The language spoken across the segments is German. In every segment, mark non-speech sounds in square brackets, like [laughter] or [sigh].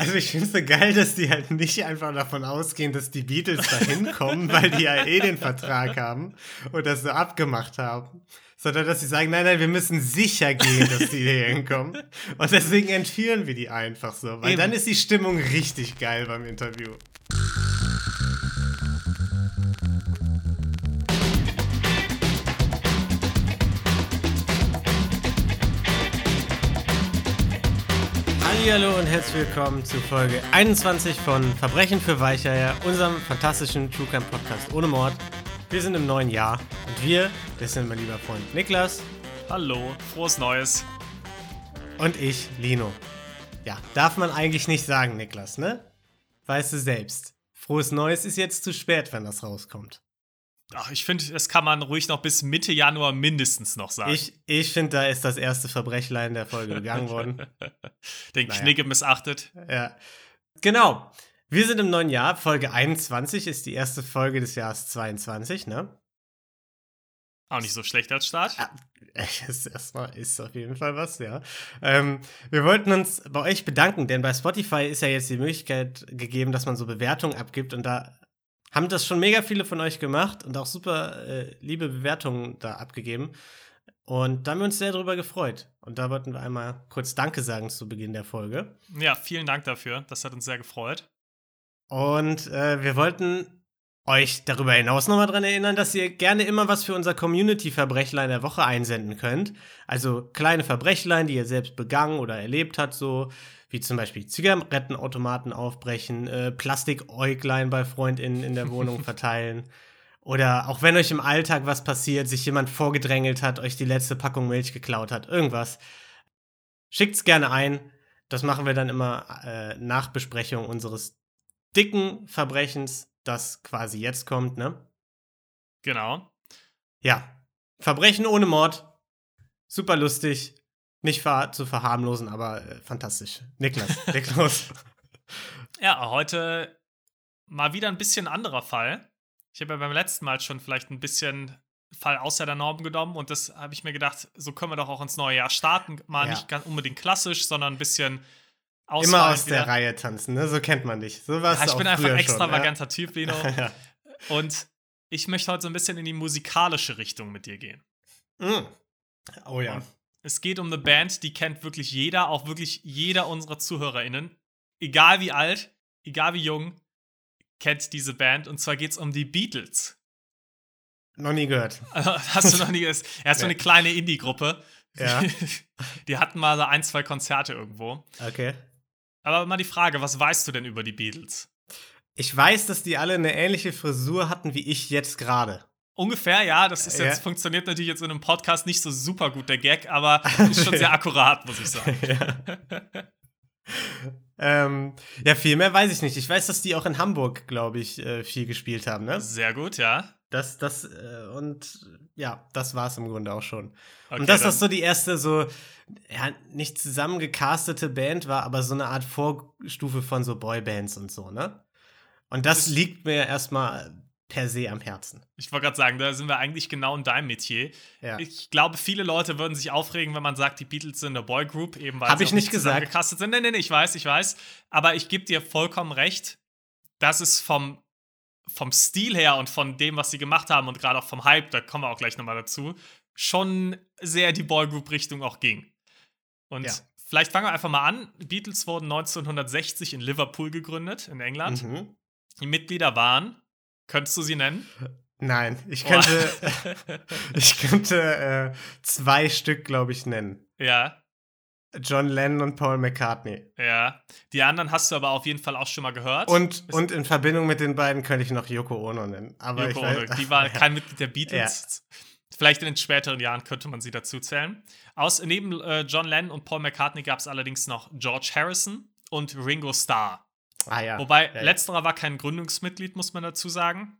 Also ich finde es so geil, dass die halt nicht einfach davon ausgehen, dass die Beatles da hinkommen, weil die ja eh den Vertrag haben und das so abgemacht haben. Sondern dass sie sagen, nein, nein, wir müssen sicher gehen, dass die hier hinkommen. Und deswegen entführen wir die einfach so. Weil Eben. dann ist die Stimmung richtig geil beim Interview. Hallo und herzlich willkommen zu Folge 21 von Verbrechen für Weicheier, unserem fantastischen True Crime Podcast ohne Mord. Wir sind im neuen Jahr und wir, das sind mein lieber Freund Niklas Hallo, frohes Neues. und ich, Lino. Ja, darf man eigentlich nicht sagen, Niklas, ne? Weißt du selbst. Frohes Neues ist jetzt zu spät, wenn das rauskommt. Ach, ich finde, das kann man ruhig noch bis Mitte Januar mindestens noch sagen. Ich, ich finde, da ist das erste Verbrechlein der Folge begangen worden. [laughs] Den Naja. Knigge missachtet. Ja. Genau. Wir sind im neuen Jahr. Folge 21 ist die erste Folge des Jahres 22, ne? Auch nicht so schlecht als Start. Ja, [laughs] ist erstmal ist auf jeden Fall was, ja. Ähm, wir wollten uns bei euch bedanken, denn bei Spotify ist ja jetzt die Möglichkeit gegeben, dass man so Bewertungen abgibt und da haben das schon mega viele von euch gemacht und auch super äh, liebe Bewertungen da abgegeben. Und da haben wir uns sehr darüber gefreut. Und da wollten wir einmal kurz Danke sagen zu Beginn der Folge. Ja, vielen Dank dafür. Das hat uns sehr gefreut. Und äh, wir wollten euch darüber hinaus nochmal dran erinnern, dass ihr gerne immer was für unser Community-Verbrechlein der Woche einsenden könnt. Also kleine Verbrechlein, die ihr selbst begangen oder erlebt habt, so wie zum Beispiel Zigarettenautomaten aufbrechen, äh, Plastikäuglein bei FreundInnen in der Wohnung [laughs] verteilen. Oder auch wenn euch im Alltag was passiert, sich jemand vorgedrängelt hat, euch die letzte Packung Milch geklaut hat, irgendwas. Schickt's gerne ein. Das machen wir dann immer äh, nach Besprechung unseres dicken Verbrechens, das quasi jetzt kommt, ne? Genau. Ja. Verbrechen ohne Mord. Super lustig. Nicht ver zu verharmlosen, aber äh, fantastisch. Niklas, [laughs] leg los. Ja, heute mal wieder ein bisschen anderer Fall. Ich habe ja beim letzten Mal schon vielleicht ein bisschen Fall außer der Norm genommen und das habe ich mir gedacht, so können wir doch auch ins neue Jahr starten. Mal Ja. nicht ganz unbedingt klassisch, sondern ein bisschen Immer aus wieder. der Reihe tanzen, ne? So kennt man dich. So Ja, ich bin einfach ein extravaganter Typ, Lino. [laughs] ja. Und ich möchte heute so ein bisschen in die musikalische Richtung mit dir gehen. Mm. Oh ja. Und es geht um eine Band, die kennt wirklich jeder, auch wirklich jeder unserer ZuhörerInnen. Egal wie alt, egal wie jung, kennt diese Band. Und zwar geht es um die Beatles. Noch nie gehört. [laughs] Hast du noch nie gesehen? Er ist so Nee. eine kleine Indie-Gruppe. Ja. [laughs] Die hatten mal so ein, zwei Konzerte irgendwo. Okay. Aber mal die Frage, was weißt du denn über die Beatles? Ich weiß, dass die alle eine ähnliche Frisur hatten wie ich jetzt gerade. Ungefähr, ja. Das ist Ja. jetzt, funktioniert natürlich jetzt in einem Podcast nicht so super gut, der Gag, aber [laughs] ist schon sehr akkurat, muss ich sagen. ja. ähm, ja, viel mehr weiß ich nicht. Ich weiß, dass die auch in Hamburg, glaube ich, äh, viel gespielt haben, ne? Sehr gut, ja. Das, das, äh, und ja, das war es im Grunde auch schon. Okay, und dass das so die erste so, ja, nicht zusammengecastete Band war, aber so eine Art Vorstufe von so Boybands und so, ne? Und Das- liegt mir erstmal per se am Herzen. Ich wollte gerade sagen, da sind wir eigentlich genau in deinem Metier. Ja. Ich glaube, viele Leute würden sich aufregen, wenn man sagt, die Beatles sind eine Boygroup, eben weil Hab sie ich nicht gesagt. zusammengecastet sind. Nee, nee, nee, ich weiß, ich weiß. Aber ich gebe dir vollkommen recht, dass es vom, vom Stil her und von dem, was sie gemacht haben und gerade auch vom Hype, da kommen wir auch gleich nochmal dazu, schon sehr die Boygroup-Richtung auch ging. Und Ja. vielleicht fangen wir einfach mal an. Die Beatles wurden 1960 in Liverpool gegründet, in England. Mhm. Die Mitglieder waren, könntest du sie nennen? Nein, ich Boah. könnte, [laughs] ich könnte äh, zwei Stück, glaube ich, nennen. ja. John Lennon und Paul McCartney. Ja, die anderen hast du aber auf jeden Fall auch schon mal gehört. Und, und in Verbindung mit den beiden könnte ich noch Yoko Ono nennen. Aber Yoko Ono, die [laughs] war ja. kein Mitglied der Beatles. Vielleicht in den späteren Jahren könnte man sie dazu zählen. Aus, neben äh, John Lennon und Paul McCartney gab es allerdings noch George Harrison und Ringo Starr. Ah, ja. Wobei ja, letzterer war kein Gründungsmitglied, muss man dazu sagen.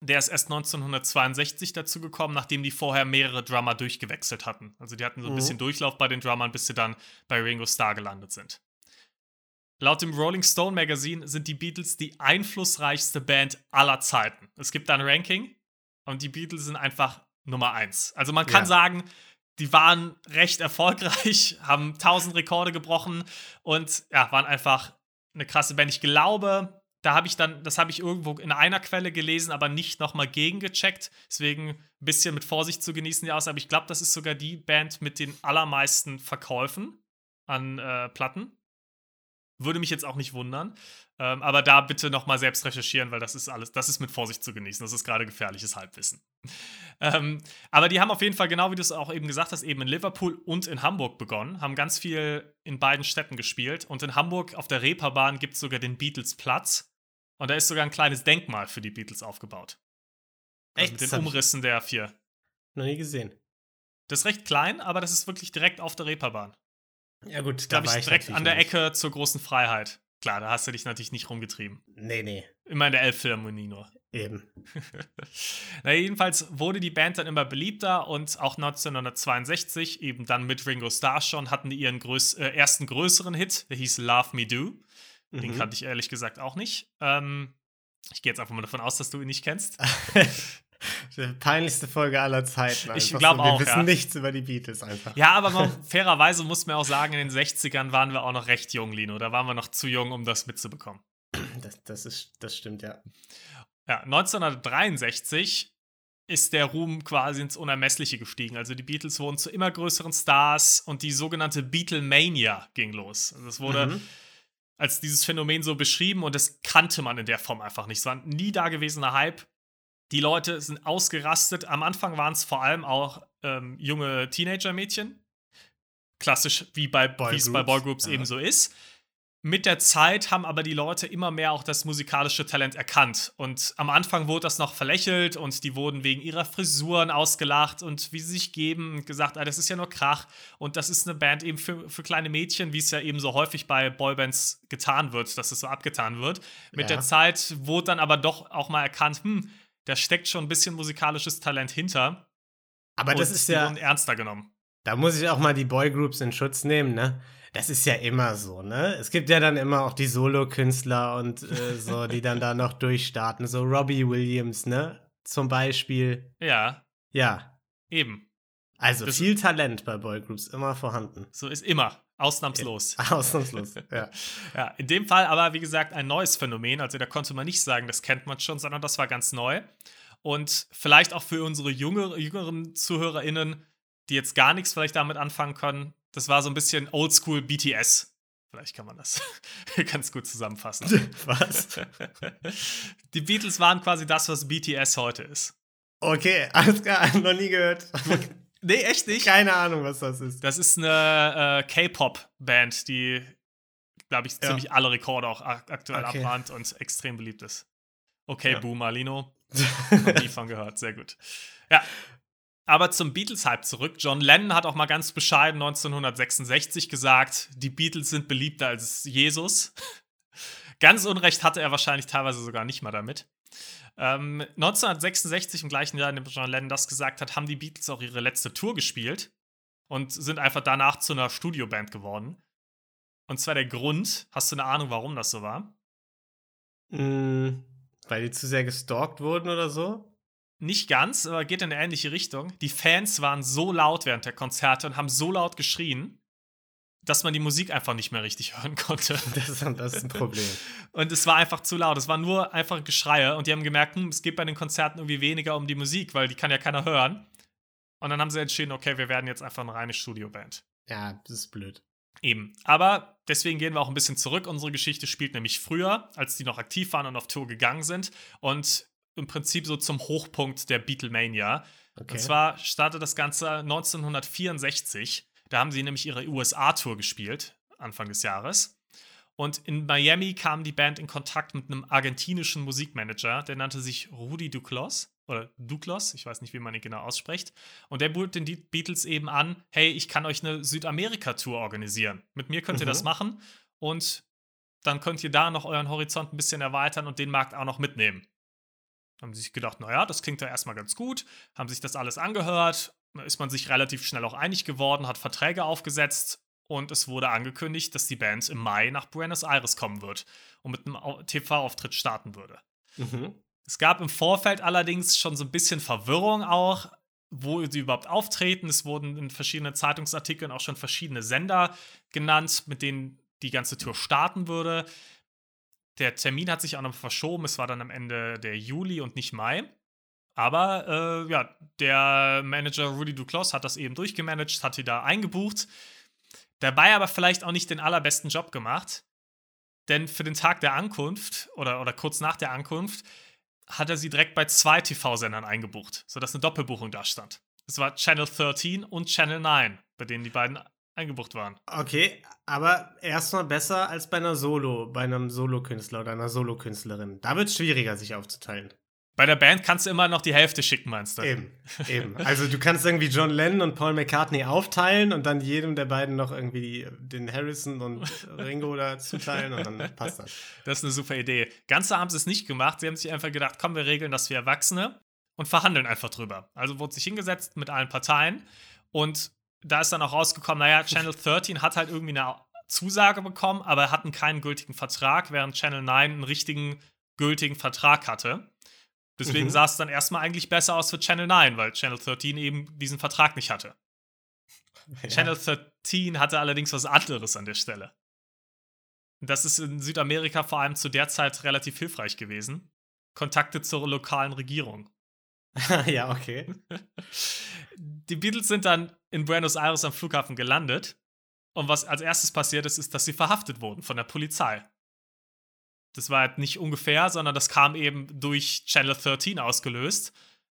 Der ist erst 1962 dazu gekommen, nachdem die vorher mehrere Drummer durchgewechselt hatten. Also die hatten so ein Mhm. bisschen Durchlauf bei den Drummern, bis sie dann bei Ringo Starr gelandet sind. Laut dem Rolling Stone Magazine sind die Beatles die einflussreichste Band aller Zeiten. Es gibt da ein Ranking und die Beatles sind einfach Nummer eins. Also man kann Ja. sagen, die waren recht erfolgreich, [laughs] haben tausend Rekorde gebrochen und ja, waren einfach eine krasse Band. Ich glaube, da habe ich dann, das habe ich irgendwo in einer Quelle gelesen, aber nicht nochmal gegengecheckt. Deswegen ein bisschen mit Vorsicht zu genießen, die Aussage. Aber ich glaube, das ist sogar die Band mit den allermeisten Verkäufen an äh, Platten. Würde mich jetzt auch nicht wundern. Ähm, aber da bitte nochmal selbst recherchieren, weil das ist alles, das ist mit Vorsicht zu genießen. Das ist gerade gefährliches Halbwissen. [laughs] ähm, aber die haben auf jeden Fall, genau wie du es auch eben gesagt hast, eben in Liverpool und in Hamburg begonnen, haben ganz viel in beiden Städten gespielt. Und in Hamburg auf der Reeperbahn gibt es sogar den Beatles Platz. Und da ist sogar ein kleines Denkmal für die Beatles aufgebaut. Also Echt? mit den Umrissen der vier. Noch nie gesehen. Das ist recht klein, aber das ist wirklich direkt auf der Reeperbahn. Ja, gut, da war ich, direkt an der nicht. Ecke zur großen Freiheit. Klar, da hast du dich natürlich nicht rumgetrieben. Nee, nee, Immer in der Elbphilharmonie nur. eben. [laughs] Na, jedenfalls wurde die Band dann immer beliebter und auch 1962, eben dann mit Ringo Starr schon, hatten die ihren größ äh, ersten größeren Hit, der hieß Love Me Do. Den Mhm. kannte ich ehrlich gesagt auch nicht. Ähm, ich gehe jetzt einfach mal davon aus, dass du ihn nicht kennst. [laughs] [laughs] [laughs] Die peinlichste Folge aller Zeiten. Ich einfach glaub so. Wir auch, wissen ja. nichts über die Beatles einfach. Ja, aber man, [laughs] fairerweise muss man auch sagen, in den 60ern waren wir auch noch recht jung, Lino. Da waren wir noch zu jung, um das mitzubekommen. Das, das, ist, das stimmt, ja. Ja, 1963 ist der Ruhm quasi ins Unermessliche gestiegen. Also die Beatles wurden zu immer größeren Stars und die sogenannte Beatlemania ging los. Also es wurde Mhm. als dieses Phänomen so beschrieben und das kannte man in der Form einfach nicht. Es war ein nie dagewesener Hype. Die Leute sind ausgerastet. Am Anfang waren es vor allem auch ähm, junge Teenager-Mädchen. Klassisch, wie bei, es bei Boygroups, ja. eben so ist. Mit der Zeit haben aber die Leute immer mehr auch das musikalische Talent erkannt. Und am Anfang wurde das noch verlächelt und die wurden wegen ihrer Frisuren ausgelacht und wie sie sich geben und gesagt, ah, das ist ja nur Krach und das ist eine Band eben für, für kleine Mädchen, wie es ja eben so häufig bei Boybands getan wird, dass es so abgetan wird. Mit Ja. der Zeit wurde dann aber doch auch mal erkannt, hm, da steckt schon ein bisschen musikalisches Talent hinter. Aber das und ist ja, wurden ernster genommen. da muss ich auch mal die Boygroups in Schutz nehmen, ne? Das ist ja immer so, ne? Es gibt ja dann immer auch die Solo-Künstler und äh, [laughs] so, die dann da noch durchstarten. So Robbie Williams, ne? Zum Beispiel. Ja, Ja. eben. Also Das- viel Talent bei Boygroups, immer vorhanden. So ist immer. Ausnahmslos. [laughs] Ausnahmslos, ja. [laughs] Ja, in dem Fall aber, wie gesagt, ein neues Phänomen. Also da konnte man nicht sagen, das kennt man schon, sondern das war ganz neu. Und vielleicht auch für unsere jüngere, jüngeren ZuhörerInnen, die jetzt gar nichts vielleicht damit anfangen können, das war so ein bisschen Oldschool BTS. Vielleicht kann man das [laughs] ganz gut zusammenfassen. Was? Die Beatles waren quasi das, was BTS heute ist. Okay, alles klar, noch nie gehört. Nee, echt nicht? Keine Ahnung, was das ist. Das ist eine äh, K-Pop-Band, die, glaube ich, Ja. ziemlich alle Rekorde auch ak aktuell Okay. abmahnt und extrem beliebt ist. Okay, Ja. Boomer, Lino. [laughs] Noch nie von gehört, sehr gut. Ja. Aber zum Beatles-Hype zurück. John Lennon hat auch mal ganz bescheiden 1966 gesagt, die Beatles sind beliebter als Jesus. [laughs] Ganz Unrecht hatte er wahrscheinlich teilweise sogar nicht mal damit. Ähm, 1966, im gleichen Jahr, in dem John Lennon das gesagt hat, haben die Beatles auch ihre letzte Tour gespielt und sind einfach danach zu einer Studioband geworden. Und zwar der Grund, hast du eine Ahnung, warum das so war? Mm, weil die zu sehr gestalkt wurden oder so? Nicht ganz, aber geht in eine ähnliche Richtung. Die Fans waren so laut während der Konzerte und haben so laut geschrien, dass man die Musik einfach nicht mehr richtig [laughs] hören konnte. Das ist, das ist ein Problem. Und es war einfach zu laut. Es war nur einfach Geschreie. Und die haben gemerkt, hm, es geht bei den Konzerten irgendwie weniger um die Musik, weil die kann ja keiner hören. Und dann haben sie entschieden, okay, wir werden jetzt einfach eine reine Studioband. Ja, das ist blöd. Eben. Aber deswegen gehen wir auch ein bisschen zurück. Unsere Geschichte spielt nämlich früher, als die noch aktiv waren und auf Tour gegangen sind. Und im Prinzip so zum Hochpunkt der Beatlemania. Okay. Und zwar startet das Ganze 1964. Da haben sie nämlich ihre USA-Tour gespielt, Anfang des Jahres. Und in Miami kam die Band in Kontakt mit einem argentinischen Musikmanager, der nannte sich Rudi Duclos. Oder Duclos, ich weiß nicht, wie man ihn genau ausspricht. Und der bot den Beatles eben an: hey, ich kann euch eine Südamerika-Tour organisieren. Mit mir könnt ihr Mhm. das machen und dann könnt ihr da noch euren Horizont ein bisschen erweitern und den Markt auch noch mitnehmen. Haben sie sich gedacht, naja, das klingt ja erstmal ganz gut, haben sich das alles angehört, ist man sich relativ schnell auch einig geworden, hat Verträge aufgesetzt und es wurde angekündigt, dass die Band im Mai nach Buenos Aires kommen wird und mit einem Au- TV-Auftritt starten würde. Mhm. Es gab im Vorfeld allerdings schon so ein bisschen Verwirrung auch, wo sie überhaupt auftreten. Es wurden in verschiedenen Zeitungsartikeln auch schon verschiedene Sender genannt, mit denen die ganze Tour starten würde. Der Termin hat sich auch noch verschoben. Es war dann am Ende der Juli und nicht Mai. Aber äh, ja, der Manager Rudy Duclos hat das eben durchgemanagt, hat die da eingebucht. Dabei aber vielleicht auch nicht den allerbesten Job gemacht. Denn für den Tag der Ankunft oder, oder kurz nach der Ankunft hat er sie direkt bei zwei TV-Sendern eingebucht, sodass eine Doppelbuchung da stand. Es war Channel 13 und Channel 9, bei denen die beiden eingebucht waren. Okay, aber erstmal besser als bei einer Solo, bei einem Solokünstler oder einer Solokünstlerin. Da wird es schwieriger, sich aufzuteilen. Bei der Band kannst du immer noch die Hälfte schicken, meinst du? Eben, eben. Also du kannst irgendwie John Lennon und Paul McCartney aufteilen und dann jedem der beiden noch irgendwie den Harrison und Ringo da zuteilen und dann passt das. Das ist eine super Idee. Ganz so haben sie es nicht gemacht. Sie haben sich einfach gedacht, komm, wir regeln das für Erwachsene und verhandeln einfach drüber. Also wurde sich hingesetzt mit allen Parteien und da ist dann auch rausgekommen, naja, Channel 13 hat halt irgendwie eine Zusage bekommen, aber hatten keinen gültigen Vertrag, während Channel 9 einen richtigen gültigen Vertrag hatte. Deswegen mhm. sah es dann erstmal eigentlich besser aus für Channel 9, weil Channel 13 eben diesen Vertrag nicht hatte. [laughs] Ja. Channel 13 hatte allerdings was anderes an der Stelle. Das ist in Südamerika vor allem zu der Zeit relativ hilfreich gewesen. Kontakte zur lokalen Regierung. [laughs] ja, okay. [laughs] Die Beatles sind dann in Buenos Aires am Flughafen gelandet. Und was als erstes passiert ist, ist, dass sie verhaftet wurden von der Polizei. Das war halt nicht ungefähr, sondern das kam eben durch Channel 13 ausgelöst,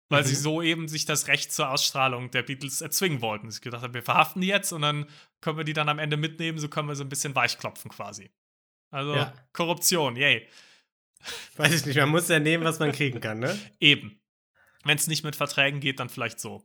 weil mhm. sie so eben sich das Recht zur Ausstrahlung der Beatles erzwingen wollten. Sie gedacht haben, wir verhaften die jetzt und dann können wir die dann am Ende mitnehmen, so können wir so ein bisschen weichklopfen quasi. Also ja. Korruption, yay. Weiß ich nicht, man muss ja nehmen, was man kriegen kann, ne? [laughs] Eben. Wenn es nicht mit Verträgen geht, dann vielleicht so.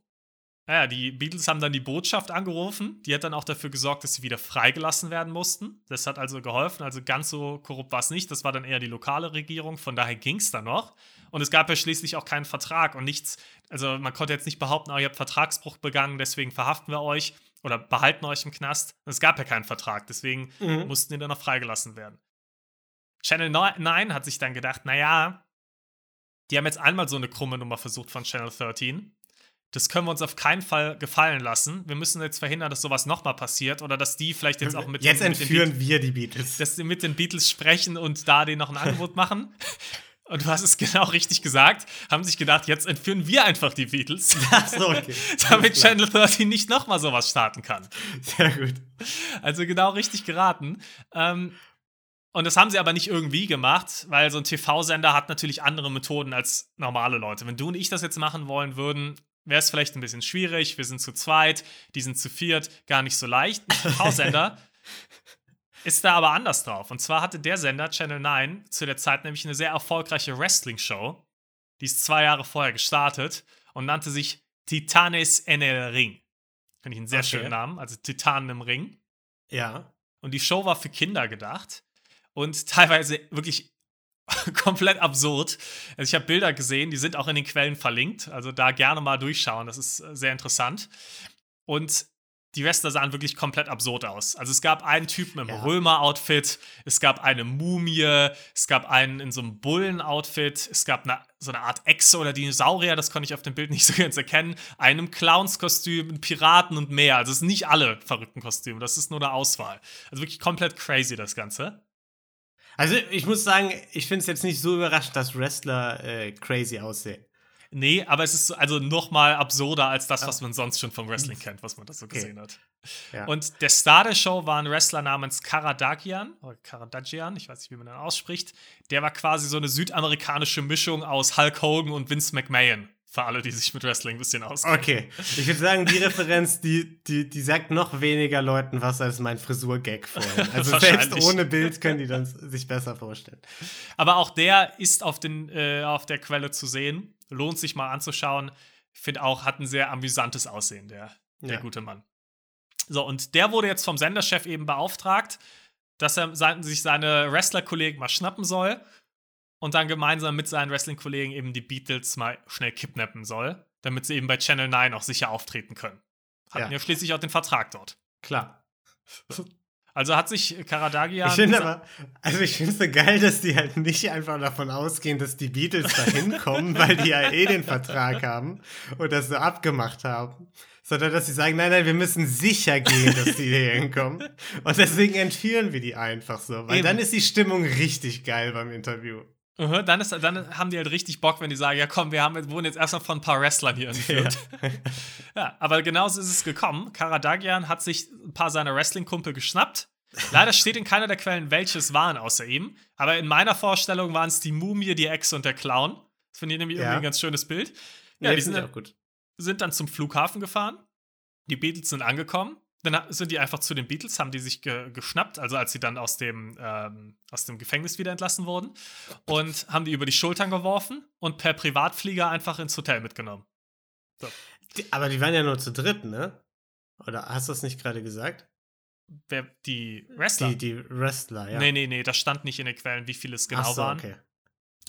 Naja, die Beatles haben dann die Botschaft angerufen. Die hat dann auch dafür gesorgt, dass sie wieder freigelassen werden mussten. Das hat also geholfen. Also ganz so korrupt war es nicht. Das war dann eher die lokale Regierung. Von daher ging es dann noch. Und es gab ja schließlich auch keinen Vertrag und nichts. Also man konnte jetzt nicht behaupten, oh, ihr habt Vertragsbruch begangen, deswegen verhaften wir euch oder behalten euch im Knast. Es gab ja keinen Vertrag, deswegen mhm. mussten die dann noch freigelassen werden. Channel 9 hat sich dann gedacht, naja, die haben jetzt einmal so eine krumme Nummer versucht von Channel 13 das können wir uns auf keinen Fall gefallen lassen. Wir müssen jetzt verhindern, dass sowas nochmal passiert oder dass die vielleicht jetzt auch mit Jetzt den, entführen mit den wir die Beatles. Dass sie mit den Beatles sprechen und da denen noch ein Angebot machen. [laughs] Und du hast es genau richtig gesagt, haben sich gedacht, jetzt entführen wir einfach die Beatles. [laughs] So, okay. [laughs] damit Channel 13 nicht nochmal sowas starten kann. Sehr gut. Also genau richtig geraten. Ähm, und das haben sie aber nicht irgendwie gemacht, weil so ein TV-Sender hat natürlich andere Methoden als normale Leute. Wenn du und ich das jetzt machen wollen würden, wäre es vielleicht ein bisschen schwierig. Wir sind zu zweit, die sind zu viert, gar nicht so leicht. TV-Sender [laughs] ist da aber anders drauf. Und zwar hatte der Sender, Channel 9, zu der Zeit nämlich eine sehr erfolgreiche Wrestling-Show. Die ist zwei Jahre vorher gestartet und nannte sich Titanes en el Ring. Finde ich einen sehr okay. schönen Namen, also Titanen im Ring. Ja. Und die Show war für Kinder gedacht und teilweise wirklich [laughs] komplett absurd. Also ich habe Bilder gesehen, die sind auch in den Quellen verlinkt. Also da gerne mal durchschauen. Das ist äh, sehr interessant. Und die Wrestler sahen wirklich komplett absurd aus. Also es gab einen Typen im ja. Römer-Outfit, es gab eine Mumie, es gab einen in so einem Bullen-Outfit, es gab eine, so eine Art Echse oder Dinosaurier, das konnte ich auf dem Bild [laughs] nicht so ganz erkennen, einem Clowns-Kostüm, Piraten und mehr. Also es sind nicht alle verrückten Kostüme, das ist nur eine Auswahl. Also wirklich komplett crazy das Ganze. Also ich muss sagen, ich finde es jetzt nicht so überraschend, dass Wrestler äh, crazy aussehen. Nee, aber es ist also noch mal absurder als das, was man sonst schon vom Wrestling kennt, was man da so okay. gesehen hat. Ja. Und der Star der Show war ein Wrestler namens Karadagian, oder Karadagian, ich weiß nicht, wie man den ausspricht. Der war quasi so eine südamerikanische Mischung aus Hulk Hogan und Vince McMahon. Für alle, die sich mit Wrestling ein bisschen auskennen. Okay. Ich würde sagen, die Referenz, die, die, die sagt noch weniger Leuten was als mein Frisur-Gag vorhin. [laughs] Also selbst ohne Bild können die dann sich besser vorstellen. Aber auch der ist auf, den, äh, auf der Quelle zu sehen. Lohnt sich mal anzuschauen. Ich finde auch, hat ein sehr amüsantes Aussehen, der, der ja. gute Mann. So, und der wurde jetzt vom Senderchef eben beauftragt, dass er sich seine Wrestler-Kollegen mal schnappen soll und dann gemeinsam mit seinen Wrestling-Kollegen eben die Beatles mal schnell kidnappen soll, damit sie eben bei Channel 9 auch sicher auftreten können. Hatten ja, ja schließlich auch den Vertrag dort. Klar. Also hat sich Karadagian. Ich finde aber, also ich finde es so geil, dass die halt nicht einfach davon ausgehen, dass die Beatles da hinkommen, [laughs] weil die ja eh den Vertrag haben und das so abgemacht haben, sondern dass sie sagen, nein, nein, wir müssen sicher gehen, dass die hier hinkommen. Und deswegen entführen wir die einfach so, weil Eben. dann ist die Stimmung richtig geil beim Interview. Uh dann, ist, dann haben die halt richtig Bock, wenn die sagen, ja komm, wir haben, wurden jetzt erstmal von ein paar Wrestlern hier entführt. Ja, [laughs] ja aber genauso ist es gekommen. Karadagian hat sich ein paar seiner Wrestling-Kumpel geschnappt. Leider steht in keiner der Quellen, welches waren außer ihm. Aber in meiner Vorstellung waren es die Mumie, die Echse und der Clown. Das finde ich nämlich ja. irgendwie ein ganz schönes Bild. Ja, nee, die sind, sind dann zum Flughafen gefahren. Die Beatles sind angekommen. Dann sind die einfach zu den Beatles, haben die sich ge geschnappt, also als sie dann aus dem, ähm, aus dem Gefängnis wieder entlassen wurden. Und haben die über die Schultern geworfen und per Privatflieger einfach ins Hotel mitgenommen. So. Die, aber die waren ja nur zu dritt, ne? Oder hast du das nicht gerade gesagt? Wer, die Wrestler? Die, die Wrestler, ja. Nee, nee, nee, das stand nicht in den Quellen, wie viele es genau Ach so, waren. Okay.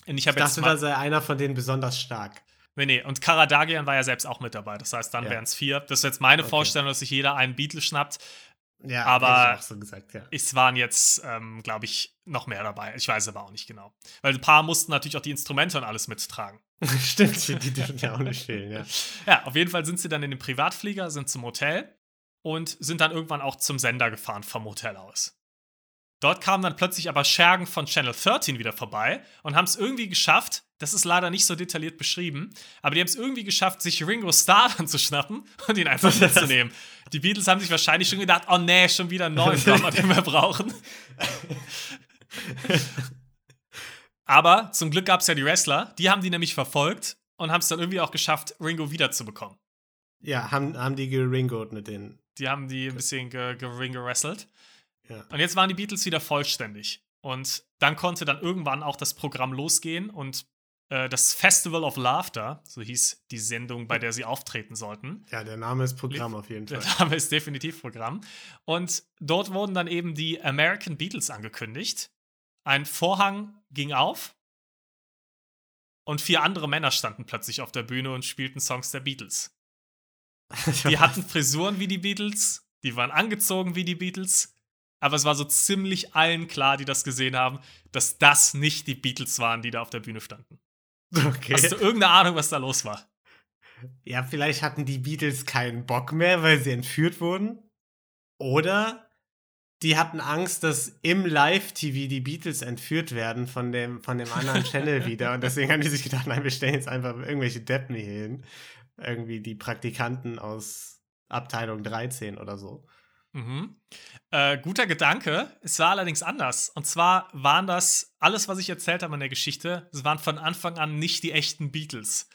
Und ich, ich dachte, da sei einer von denen besonders stark. Nee, nee, und Karadagian war ja selbst auch mit dabei. Das heißt, dann ja. wären es vier. Das ist jetzt meine okay. Vorstellung, dass sich jeder einen Beatle schnappt. Ja, aber so gesagt, ja. es waren jetzt, ähm, glaube ich, noch mehr dabei. Ich weiß aber auch nicht genau. Weil ein paar mussten natürlich auch die Instrumente und alles mittragen. [laughs] Stimmt, die [laughs] dürfen ja auch nicht fehlen, ja. Ja, auf jeden Fall sind sie dann in den Privatflieger, sind zum Hotel und sind dann irgendwann auch zum Sender gefahren vom Hotel aus. Dort kamen dann plötzlich aber Schergen von Channel 13 wieder vorbei und haben es irgendwie geschafft, das ist leider nicht so detailliert beschrieben, aber die haben es irgendwie geschafft, sich Ringo Starr [laughs] dann zu schnappen und ihn einfach mitzunehmen. Die Beatles haben sich wahrscheinlich schon gedacht, oh nee, schon wieder einen neuen Drummer, den wir brauchen. aber zum Glück gab es ja die Wrestler, die haben die nämlich verfolgt und haben es dann irgendwie auch geschafft, Ringo wiederzubekommen. Ja, haben, haben die geringoed mit denen. Die haben die ein bisschen geringo-wrestelt. Ja. Und jetzt waren die Beatles wieder vollständig. Und dann konnte dann irgendwann auch das Programm losgehen und das Festival of Laughter, so hieß die Sendung, bei der sie auftreten sollten. Ja, der Name ist Programm auf jeden Fall. Der Name ist definitiv Programm. Und dort wurden dann eben die American Beatles angekündigt. Ein Vorhang ging auf und vier andere Männer standen plötzlich auf der Bühne und spielten Songs der Beatles. [laughs] Die hatten Frisuren wie die Beatles, die waren angezogen wie die Beatles aber es war so ziemlich allen klar, die das gesehen haben, dass das nicht die Beatles waren, die da auf der Bühne standen. Okay. Hast du irgendeine Ahnung, was da los war? Ja, vielleicht hatten die Beatles keinen Bock mehr, weil sie entführt wurden. Oder die hatten Angst, dass im Live-TV die Beatles entführt werden von dem, von dem anderen Channel [laughs] wieder. Und deswegen haben die sich gedacht, nein, wir stellen jetzt einfach irgendwelche Deppen hier hin. Irgendwie die Praktikanten aus Abteilung 13 oder so. Mhm. Äh, guter Gedanke. Es war allerdings anders. Und zwar waren das, alles, was ich erzählt habe in der Geschichte, es waren von Anfang an nicht die echten Beatles,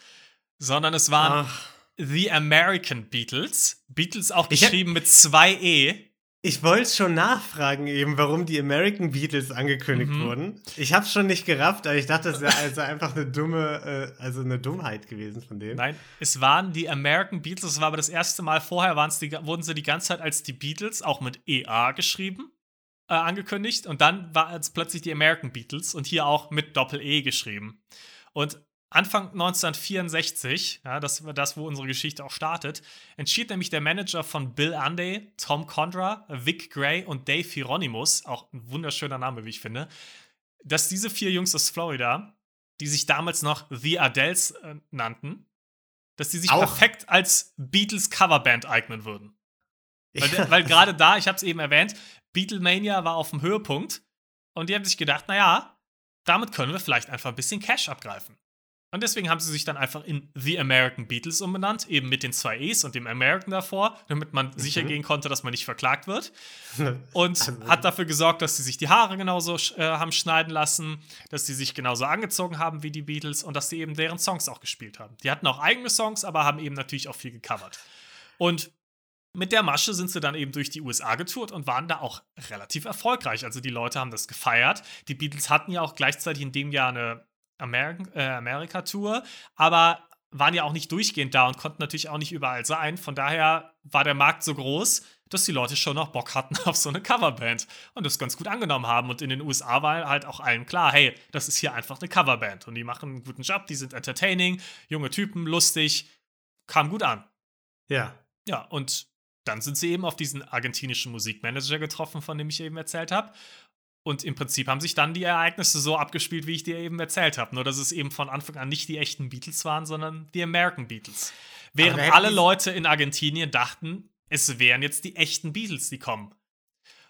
sondern es waren Ach. The American Beatles. Beatles auch geschrieben mit zwei E. Ich wollte schon nachfragen eben, warum die American Beatles angekündigt mhm. wurden. Ich habe schon nicht gerafft, aber ich dachte, das wäre also einfach eine dumme, äh, also eine Dummheit gewesen von denen. Nein, es waren die American Beatles. Es war aber das erste Mal vorher die, wurden sie die ganze Zeit als die Beatles, auch mit EA geschrieben, äh, angekündigt. Und dann war es plötzlich die American Beatles und hier auch mit Doppel-E geschrieben. Und Anfang 1964, ja, das war das, wo unsere Geschichte auch startet, entschied nämlich der Manager von Bill Anday, Tom Condra, Vic Gray und Dave Hieronymus, auch ein wunderschöner Name, wie ich finde, dass diese vier Jungs aus Florida, die sich damals noch The Adels äh, nannten, dass die sich auch. perfekt als Beatles Coverband eignen würden. Weil, weil gerade da, ich habe es eben erwähnt, Beatlemania war auf dem Höhepunkt und die haben sich gedacht, naja, damit können wir vielleicht einfach ein bisschen Cash abgreifen. Und deswegen haben sie sich dann einfach in The American Beatles umbenannt, eben mit den zwei E's und dem American davor, damit man mhm. sicher gehen konnte, dass man nicht verklagt wird. [laughs] Und also. hat dafür gesorgt, dass sie sich die Haare genauso äh, haben schneiden lassen, dass sie sich genauso angezogen haben wie die Beatles und dass sie eben deren Songs auch gespielt haben. Die hatten auch eigene Songs, aber haben eben natürlich auch viel gecovert. Und mit der Masche sind sie dann eben durch die USA getourt und waren da auch relativ erfolgreich. Also die Leute haben das gefeiert. Die Beatles hatten ja auch gleichzeitig in dem Jahr eine American, äh, Amerika-Tour, aber waren ja auch nicht durchgehend da und konnten natürlich auch nicht überall sein. Von daher war der Markt so groß, dass die Leute schon noch Bock hatten [laughs] auf so eine Coverband und das ganz gut angenommen haben. Und in den USA war halt auch allen klar, hey, das ist hier einfach eine Coverband und die machen einen guten Job, die sind entertaining, junge Typen, lustig, kam gut an. Ja. Ja, und dann sind sie eben auf diesen argentinischen Musikmanager getroffen, von dem ich eben erzählt habe. Und im Prinzip haben sich dann die Ereignisse so abgespielt, wie ich dir eben erzählt habe. Nur, dass es eben von Anfang an nicht die echten Beatles waren, sondern die American Beatles. Während alle Leute in Argentinien dachten, es wären jetzt die echten Beatles, die kommen.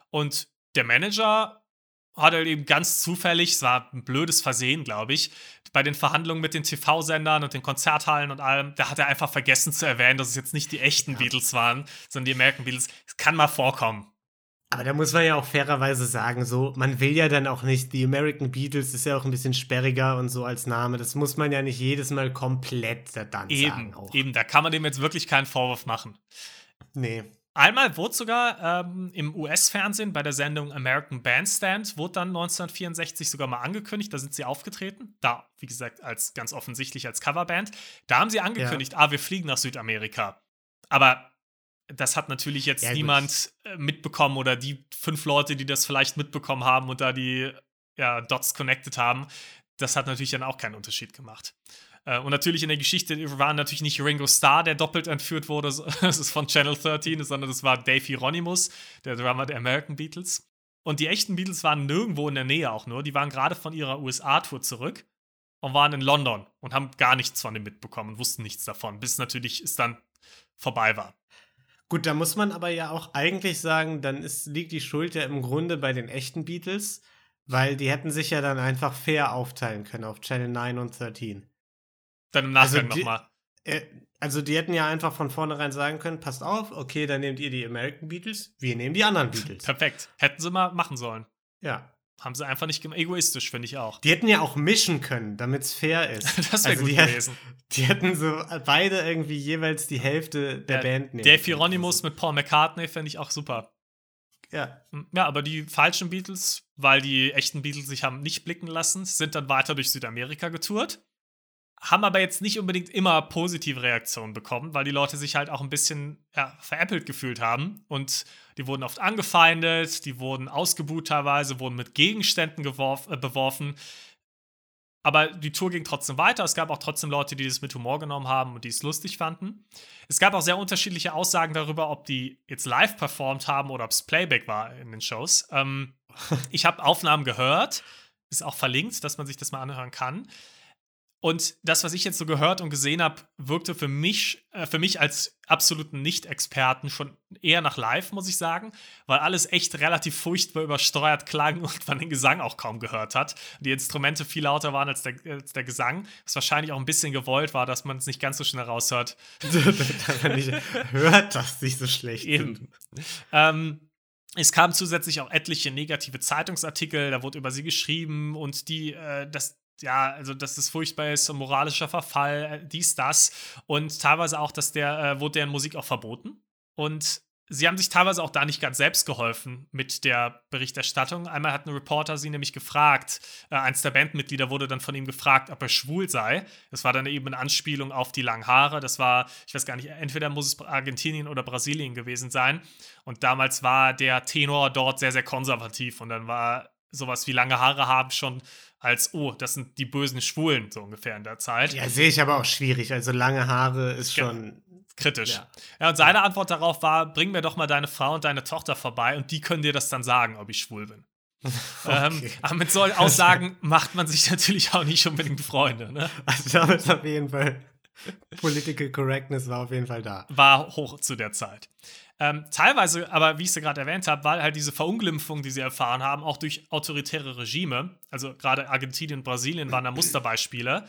Und der Manager hat er eben ganz zufällig, es war ein blödes Versehen, glaube ich, bei den Verhandlungen mit den TV-Sendern und den Konzerthallen und allem, da hat er einfach vergessen zu erwähnen, dass es jetzt nicht die echten ja. Beatles waren, sondern die American Beatles. Es kann mal vorkommen. Aber da muss man ja auch fairerweise sagen, so, man will ja dann auch nicht, die American Beatles ist ja auch ein bisschen sperriger und so als Name. Das muss man ja nicht jedes Mal komplett dann eben, sagen. Auch. Eben, da kann man dem jetzt wirklich keinen Vorwurf machen. Nee. Einmal wurde sogar ähm, im US-Fernsehen bei der Sendung American Bandstand, wurde dann 1964 sogar mal angekündigt, da sind sie aufgetreten. Da, wie gesagt, als ganz offensichtlich als Coverband. Da haben sie angekündigt, ja. ah, wir fliegen nach Südamerika. Aber das hat natürlich jetzt ja, niemand gut. Äh, mitbekommen oder die fünf Leute, die das vielleicht mitbekommen haben und da die ja, Dots connected haben, das hat natürlich dann auch keinen Unterschied gemacht. Äh, und natürlich in der Geschichte war natürlich nicht Ringo Starr, der doppelt entführt wurde, [laughs] das ist von Channel 13, sondern das war Dave Hieronymus, der Drummer der American Beatles. Und die echten Beatles waren nirgendwo in der Nähe auch nur. Die waren gerade von ihrer USA-Tour zurück und waren in London und haben gar nichts von dem mitbekommen und wussten nichts davon, bis natürlich es dann vorbei war. Gut, da muss man aber ja auch eigentlich sagen, dann ist, liegt die Schuld ja im Grunde bei den echten Beatles, weil die hätten sich ja dann einfach fair aufteilen können auf Channel 9 und 13. Dann im Nachgang also nochmal. Äh, also die hätten ja einfach von vornherein sagen können, passt auf, okay, dann nehmt ihr die American Beatles, wir nehmen die anderen Beatles. [laughs] Perfekt. Hätten sie mal machen sollen. Ja. Haben sie einfach nicht gemacht. Egoistisch, finde ich auch. Die hätten ja auch mischen können, damit es fair [laughs] ist. das wäre also gut die gewesen. Die hätten so beide irgendwie jeweils die Hälfte der ja, Band nehmen. Dave Hieronymus mit Paul McCartney fände ich auch super. Ja. Hm, ja, aber die falschen Beatles, weil die echten Beatles sich haben nicht blicken lassen, sind dann weiter durch Südamerika getourt haben aber jetzt nicht unbedingt immer positive Reaktionen bekommen, weil die Leute sich halt auch ein bisschen ja, veräppelt gefühlt haben. Und die wurden oft angefeindet, die wurden ausgebuht teilweise, wurden mit Gegenständen geworf, äh, beworfen. Aber die Tour ging trotzdem weiter. Es gab auch trotzdem Leute, die das mit Humor genommen haben und die es lustig fanden. Es gab auch sehr unterschiedliche Aussagen darüber, ob die jetzt live performt haben oder ob es Playback war in den Shows. Ähm, [laughs] ich habe Aufnahmen gehört, ist auch verlinkt, dass man sich das mal anhören kann. Und das, was ich jetzt so gehört und gesehen habe, wirkte für mich, äh, für mich als absoluten Nicht-Experten schon eher nach live, muss ich sagen, weil alles echt relativ furchtbar übersteuert klang [laughs] und man den Gesang auch kaum gehört hat. Die Instrumente viel lauter waren als der, als der Gesang, was wahrscheinlich auch ein bisschen gewollt war, dass man es nicht ganz so schnell raushört. [laughs] dass man nicht hört, dass nicht so schlecht Eben. Ähm, es kamen zusätzlich auch etliche negative Zeitungsartikel, da wurde über sie geschrieben und die, äh, das, ja, also dass das furchtbar ist, moralischer Verfall, äh, dies, das. Und teilweise auch, dass der, äh, wurde deren Musik auch verboten. Und sie haben sich teilweise auch da nicht ganz selbst geholfen mit der Berichterstattung. Einmal hat ein Reporter sie nämlich gefragt, äh, eins der Bandmitglieder wurde dann von ihm gefragt, ob er schwul sei. Das war dann eben eine Anspielung auf die langen Haare. Das war, ich weiß gar nicht, entweder muss es Argentinien oder Brasilien gewesen sein. Und damals war der Tenor dort sehr, sehr konservativ und dann war sowas wie lange Haare haben schon als, oh, das sind die bösen Schwulen, so ungefähr in der Zeit. Ja, sehe ich aber auch schwierig. Also lange Haare ist schon. Kritisch. Ja. ja, und seine Antwort darauf war: bring mir doch mal deine Frau und deine Tochter vorbei und die können dir das dann sagen, ob ich schwul bin. [laughs] Ähm, okay. ähm, aber mit solchen Aussagen macht man sich natürlich auch nicht unbedingt Freunde. Ne? Also damit auf jeden Fall Political Correctness war auf jeden Fall da. War hoch zu der Zeit. Ähm, teilweise, aber wie ich es gerade erwähnt habe, war halt diese Verunglimpfung, die sie erfahren haben, auch durch autoritäre Regime. Also gerade Argentinien und Brasilien waren da Musterbeispiele.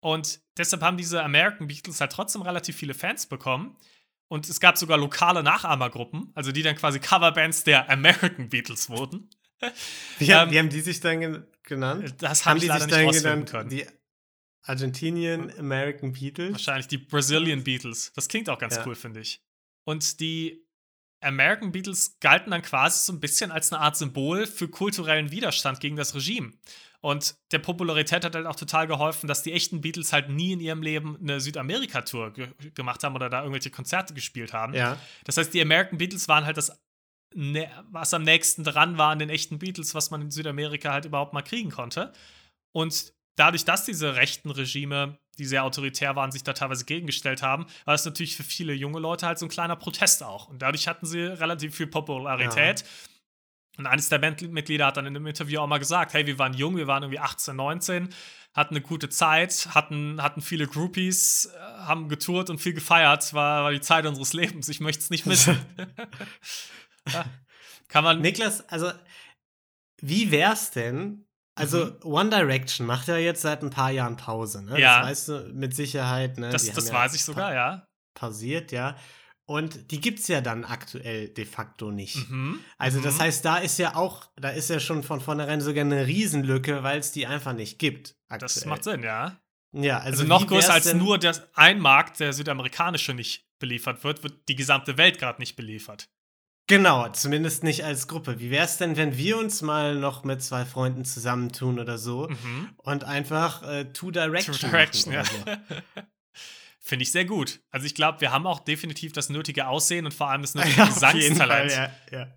Und deshalb haben diese American Beatles halt trotzdem relativ viele Fans bekommen. Und es gab sogar lokale Nachahmergruppen, also die dann quasi Coverbands der American Beatles wurden. Wie, ähm, wie haben die sich dann genannt? Das haben, haben die leider sich nicht dann genannt, können. Die Argentinian American Beatles? Wahrscheinlich die Brazilian Beatles. Das klingt auch ganz ja. cool, finde ich. Und die American Beatles galten dann quasi so ein bisschen als eine Art Symbol für kulturellen Widerstand gegen das Regime. Und der Popularität hat halt auch total geholfen, dass die echten Beatles halt nie in ihrem Leben eine Südamerika-Tour ge gemacht haben oder da irgendwelche Konzerte gespielt haben. Ja. Das heißt, die American Beatles waren halt das, was am nächsten dran war an den echten Beatles, was man in Südamerika halt überhaupt mal kriegen konnte. Und dadurch, dass diese rechten Regime die sehr autoritär waren, sich da teilweise gegengestellt haben, war es natürlich für viele junge Leute halt so ein kleiner Protest auch. Und dadurch hatten sie relativ viel Popularität. Ja. Und eines der Bandmitglieder hat dann in einem Interview auch mal gesagt, hey, wir waren jung, wir waren irgendwie 18, 19, hatten eine gute Zeit, hatten, hatten viele Groupies, äh, haben getourt und viel gefeiert, war, war die Zeit unseres Lebens. Ich möchte es nicht missen. [laughs] [laughs] ja. Kann man. Niklas, also, wie wär's denn? Also, mhm. One Direction macht ja jetzt seit ein paar Jahren Pause, ne? Ja. Das weißt du mit Sicherheit, ne? Das, das weiß ich sogar, ja. Pausiert, ja. Und die gibt es ja dann aktuell de facto nicht. Mhm. Also, mhm. das heißt, da ist ja auch, da ist ja schon von vornherein sogar eine Riesenlücke, weil es die einfach nicht gibt. Aktuell. Das macht Sinn, ja. Ja, also, also noch größer als nur der, ein Markt, der südamerikanische nicht beliefert wird, wird die gesamte Welt gerade nicht beliefert. Genau, zumindest nicht als Gruppe. Wie wäre es denn, wenn wir uns mal noch mit zwei Freunden zusammentun oder so mhm. und einfach äh, Two Direction, Two Direction ja. So. [laughs] Finde ich sehr gut. Also ich glaube, wir haben auch definitiv das nötige Aussehen und vor allem das [laughs] nötige ja, Gesangstalent. Ja, ja.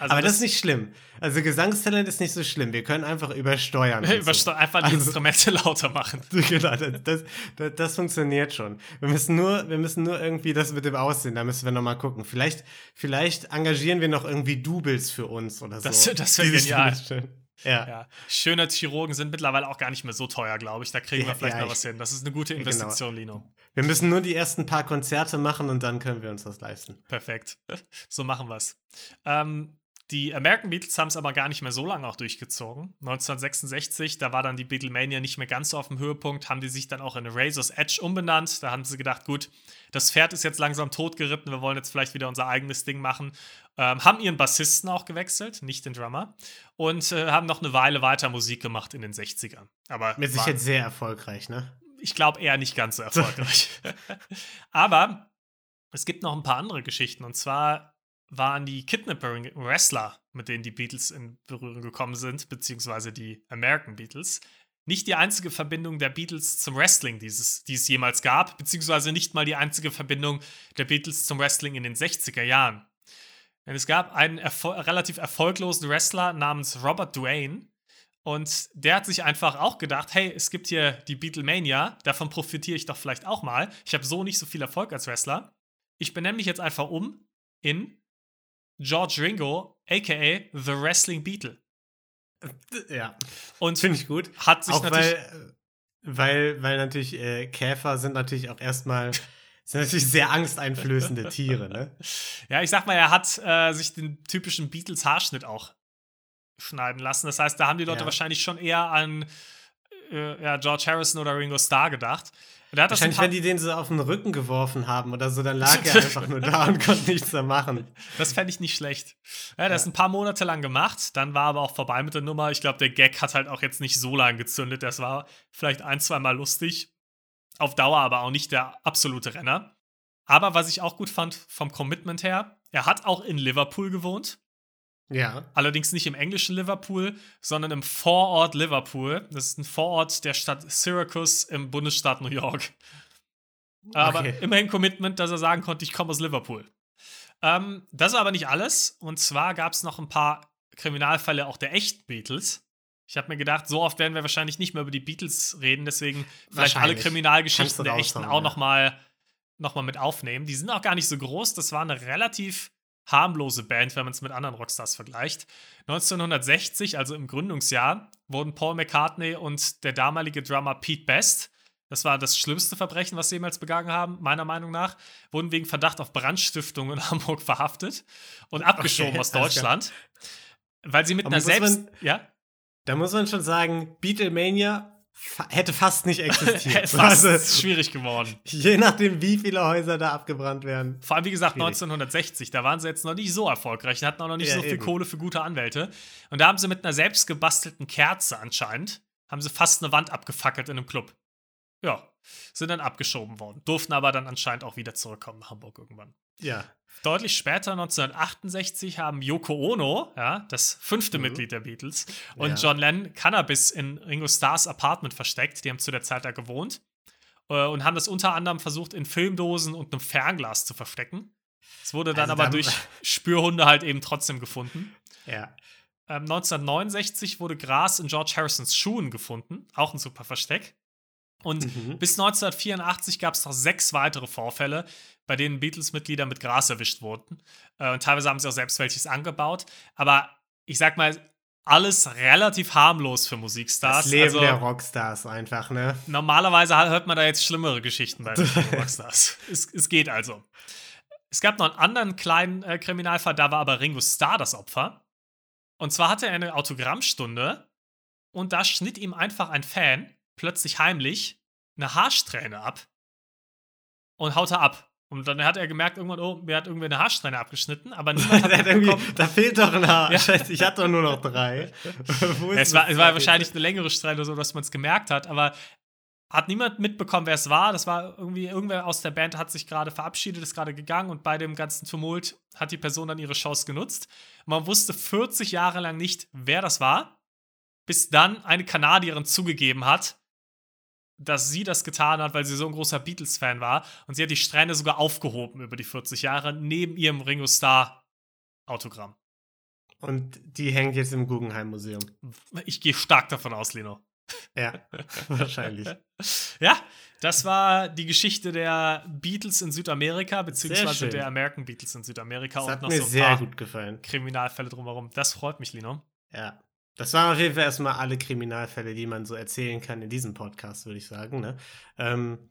Also Aber das, das, ist nicht schlimm. Also Gesangstalent ist nicht so schlimm. Wir können einfach übersteuern. [laughs] Übersteuern, so. einfach die also, Instrumente [laughs] lauter machen. [laughs] Genau, das, das, das, funktioniert schon. Wir müssen, nur, wir müssen nur irgendwie das mit dem Aussehen, da müssen wir nochmal gucken. Vielleicht, vielleicht engagieren wir noch irgendwie Doubles für uns oder so. Das, das wäre genial. Schön. Ja. ja. Schöne Chirurgen sind mittlerweile auch gar nicht mehr so teuer, glaube ich. Da kriegen wir vielleicht ja, noch was hin. Das ist eine gute genau. Investition, genau. Lino. Wir müssen nur die ersten paar Konzerte machen und dann können wir uns das leisten. Perfekt. So machen wir es. Ähm, die American Beatles haben es aber gar nicht mehr so lange auch durchgezogen. 1966, da war dann die Beatlemania nicht mehr ganz so auf dem Höhepunkt, haben die sich dann auch in Razor's Edge umbenannt. Da haben sie gedacht, gut, das Pferd ist jetzt langsam totgeritten, wir wollen jetzt vielleicht wieder unser eigenes Ding machen. Ähm, haben ihren Bassisten auch gewechselt, nicht den Drummer. Und äh, haben noch eine Weile weiter Musik gemacht in den 60ern. Aber Mit Sicherheit sehr erfolgreich, ne? Ich glaube eher nicht ganz so [laughs] erfolgreich. [laughs] aber es gibt noch ein paar andere Geschichten. Und zwar waren die Kidnapping-Wrestler, mit denen die Beatles in Berührung gekommen sind, beziehungsweise die American Beatles, nicht die einzige Verbindung der Beatles zum Wrestling, dieses, die es jemals gab, beziehungsweise nicht mal die einzige Verbindung der Beatles zum Wrestling in den 60er Jahren. Denn es gab einen erfol relativ erfolglosen Wrestler namens Robert Duane, und der hat sich einfach auch gedacht, hey, es gibt hier die Beatlemania, davon profitiere ich doch vielleicht auch mal. Ich habe so nicht so viel Erfolg als Wrestler. Ich benenne mich jetzt einfach um in George Ringo, aka The Wrestling Beatle. Ja. Und finde ich gut. Hat sich auch natürlich. Weil, weil, weil natürlich äh, Käfer sind natürlich auch erstmal [laughs] sind natürlich sehr angsteinflößende Tiere, ne? Ja, ich sag mal, er hat äh, sich den typischen Beatles-Haarschnitt auch schneiden lassen. Das heißt, da haben die Leute ja. wahrscheinlich schon eher an äh, ja, George Harrison oder Ringo Starr gedacht. Wahrscheinlich, wenn die den so auf den Rücken geworfen haben oder so, dann lag er [laughs] einfach nur da und konnte nichts mehr machen. Das fände ich nicht schlecht. Ja, das ja. ist ein paar Monate lang gemacht, dann war aber auch vorbei mit der Nummer. Ich glaube, der Gag hat halt auch jetzt nicht so lange gezündet. Das war vielleicht ein, zwei Mal lustig. Auf Dauer aber auch nicht der absolute Renner. Aber was ich auch gut fand vom Commitment her, er hat auch in Liverpool gewohnt. Ja. Allerdings nicht im englischen Liverpool, sondern im Vorort Liverpool. Das ist ein Vorort der Stadt Syracuse im Bundesstaat New York. Aber okay. immerhin Commitment, dass er sagen konnte, ich komme aus Liverpool. Ähm, das ist aber nicht alles. Und zwar gab es noch ein paar Kriminalfälle auch der echten Beatles. Ich habe mir gedacht, so oft werden wir wahrscheinlich nicht mehr über die Beatles reden, deswegen vielleicht alle Kriminalgeschichten der echten auch ja. nochmal noch mal mit aufnehmen. Die sind auch gar nicht so groß. Das war eine relativ harmlose Band, wenn man es mit anderen Rockstars vergleicht. 1960, also im Gründungsjahr, wurden Paul McCartney und der damalige Drummer Pete Best, das war das schlimmste Verbrechen, was sie jemals begangen haben, meiner Meinung nach, wurden wegen Verdacht auf Brandstiftung in [laughs] Hamburg verhaftet und abgeschoben okay, aus Deutschland, weil sie mit einer Selbst... Man, ja? Da muss man schon sagen, Beatlemania hätte fast nicht existiert. [laughs] fast also, schwierig geworden. Je nachdem, wie viele Häuser da abgebrannt werden. Vor allem, wie gesagt, schwierig. 1960, da waren sie jetzt noch nicht so erfolgreich, hatten auch noch nicht ja, so viel eben. Kohle für gute Anwälte. Und da haben sie mit einer selbstgebastelten Kerze anscheinend, haben sie fast eine Wand abgefackelt in einem Club. Ja, sind dann abgeschoben worden. Durften aber dann anscheinend auch wieder zurückkommen nach Hamburg irgendwann. Ja. Deutlich später, 1968, haben Yoko Ono, ja, das fünfte mhm. Mitglied der Beatles, und ja. John Lennon Cannabis in Ringo Starrs Apartment versteckt. Die haben zu der Zeit da gewohnt. Äh, und haben das unter anderem versucht, in Filmdosen und einem Fernglas zu verstecken. Es wurde dann also aber dann durch [laughs] Spürhunde halt eben trotzdem gefunden. Ja. Ähm, 1969 wurde Gras in George Harrisons Schuhen gefunden. Auch ein super Versteck. Und mhm. bis 1984 gab es noch sechs weitere Vorfälle, bei denen Beatles-Mitglieder mit Gras erwischt wurden. Äh, und teilweise haben sie auch selbst welches angebaut. Aber ich sag mal, alles relativ harmlos für Musikstars. Das Leben also, der Rockstars einfach, ne? Normalerweise hört man da jetzt schlimmere Geschichten bei [laughs] den Rockstars. es, es, geht also. Es gab noch einen anderen kleinen äh, Kriminalfall, da war aber Ringo Starr das Opfer. Und zwar hatte er eine Autogrammstunde und da schnitt ihm einfach ein Fan plötzlich heimlich eine Haarsträhne ab und haute ab. Und dann hat er gemerkt, irgendwann, oh, mir hat irgendwie eine Haarsträhne abgeschnitten, aber niemand [laughs] hat mitbekommen. Da fehlt doch ein Haar. Ja. Scheiße, ich hatte doch nur noch drei. [laughs] es, war, es war wahrscheinlich eine längere Strähne, so dass man es gemerkt hat, aber hat niemand mitbekommen, wer es war. Das war irgendwie, irgendwer aus der Band hat sich gerade verabschiedet, ist gerade gegangen und bei dem ganzen Tumult hat die Person dann ihre Chance genutzt. Man wusste 40 Jahre lang nicht, wer das war, bis dann eine Kanadierin zugegeben hat, dass sie das getan hat, weil sie so ein großer Beatles-Fan war. Und sie hat die Strähne sogar aufgehoben über die 40 Jahre, neben ihrem Ringo Starr-Autogramm. Und die hängt jetzt im Guggenheim-Museum. Ich gehe stark davon aus, Lino. Ja, [laughs] wahrscheinlich. [laughs] ja, das war die Geschichte der Beatles in Südamerika, beziehungsweise der American Beatles in Südamerika. Das hat und noch mir so ein sehr paar gut gefallen. Kriminalfälle drumherum. Das freut mich, Lino. Ja. Das waren auf jeden Fall erstmal alle Kriminalfälle, die man so erzählen kann in diesem Podcast, würde ich sagen. Ne? Ähm,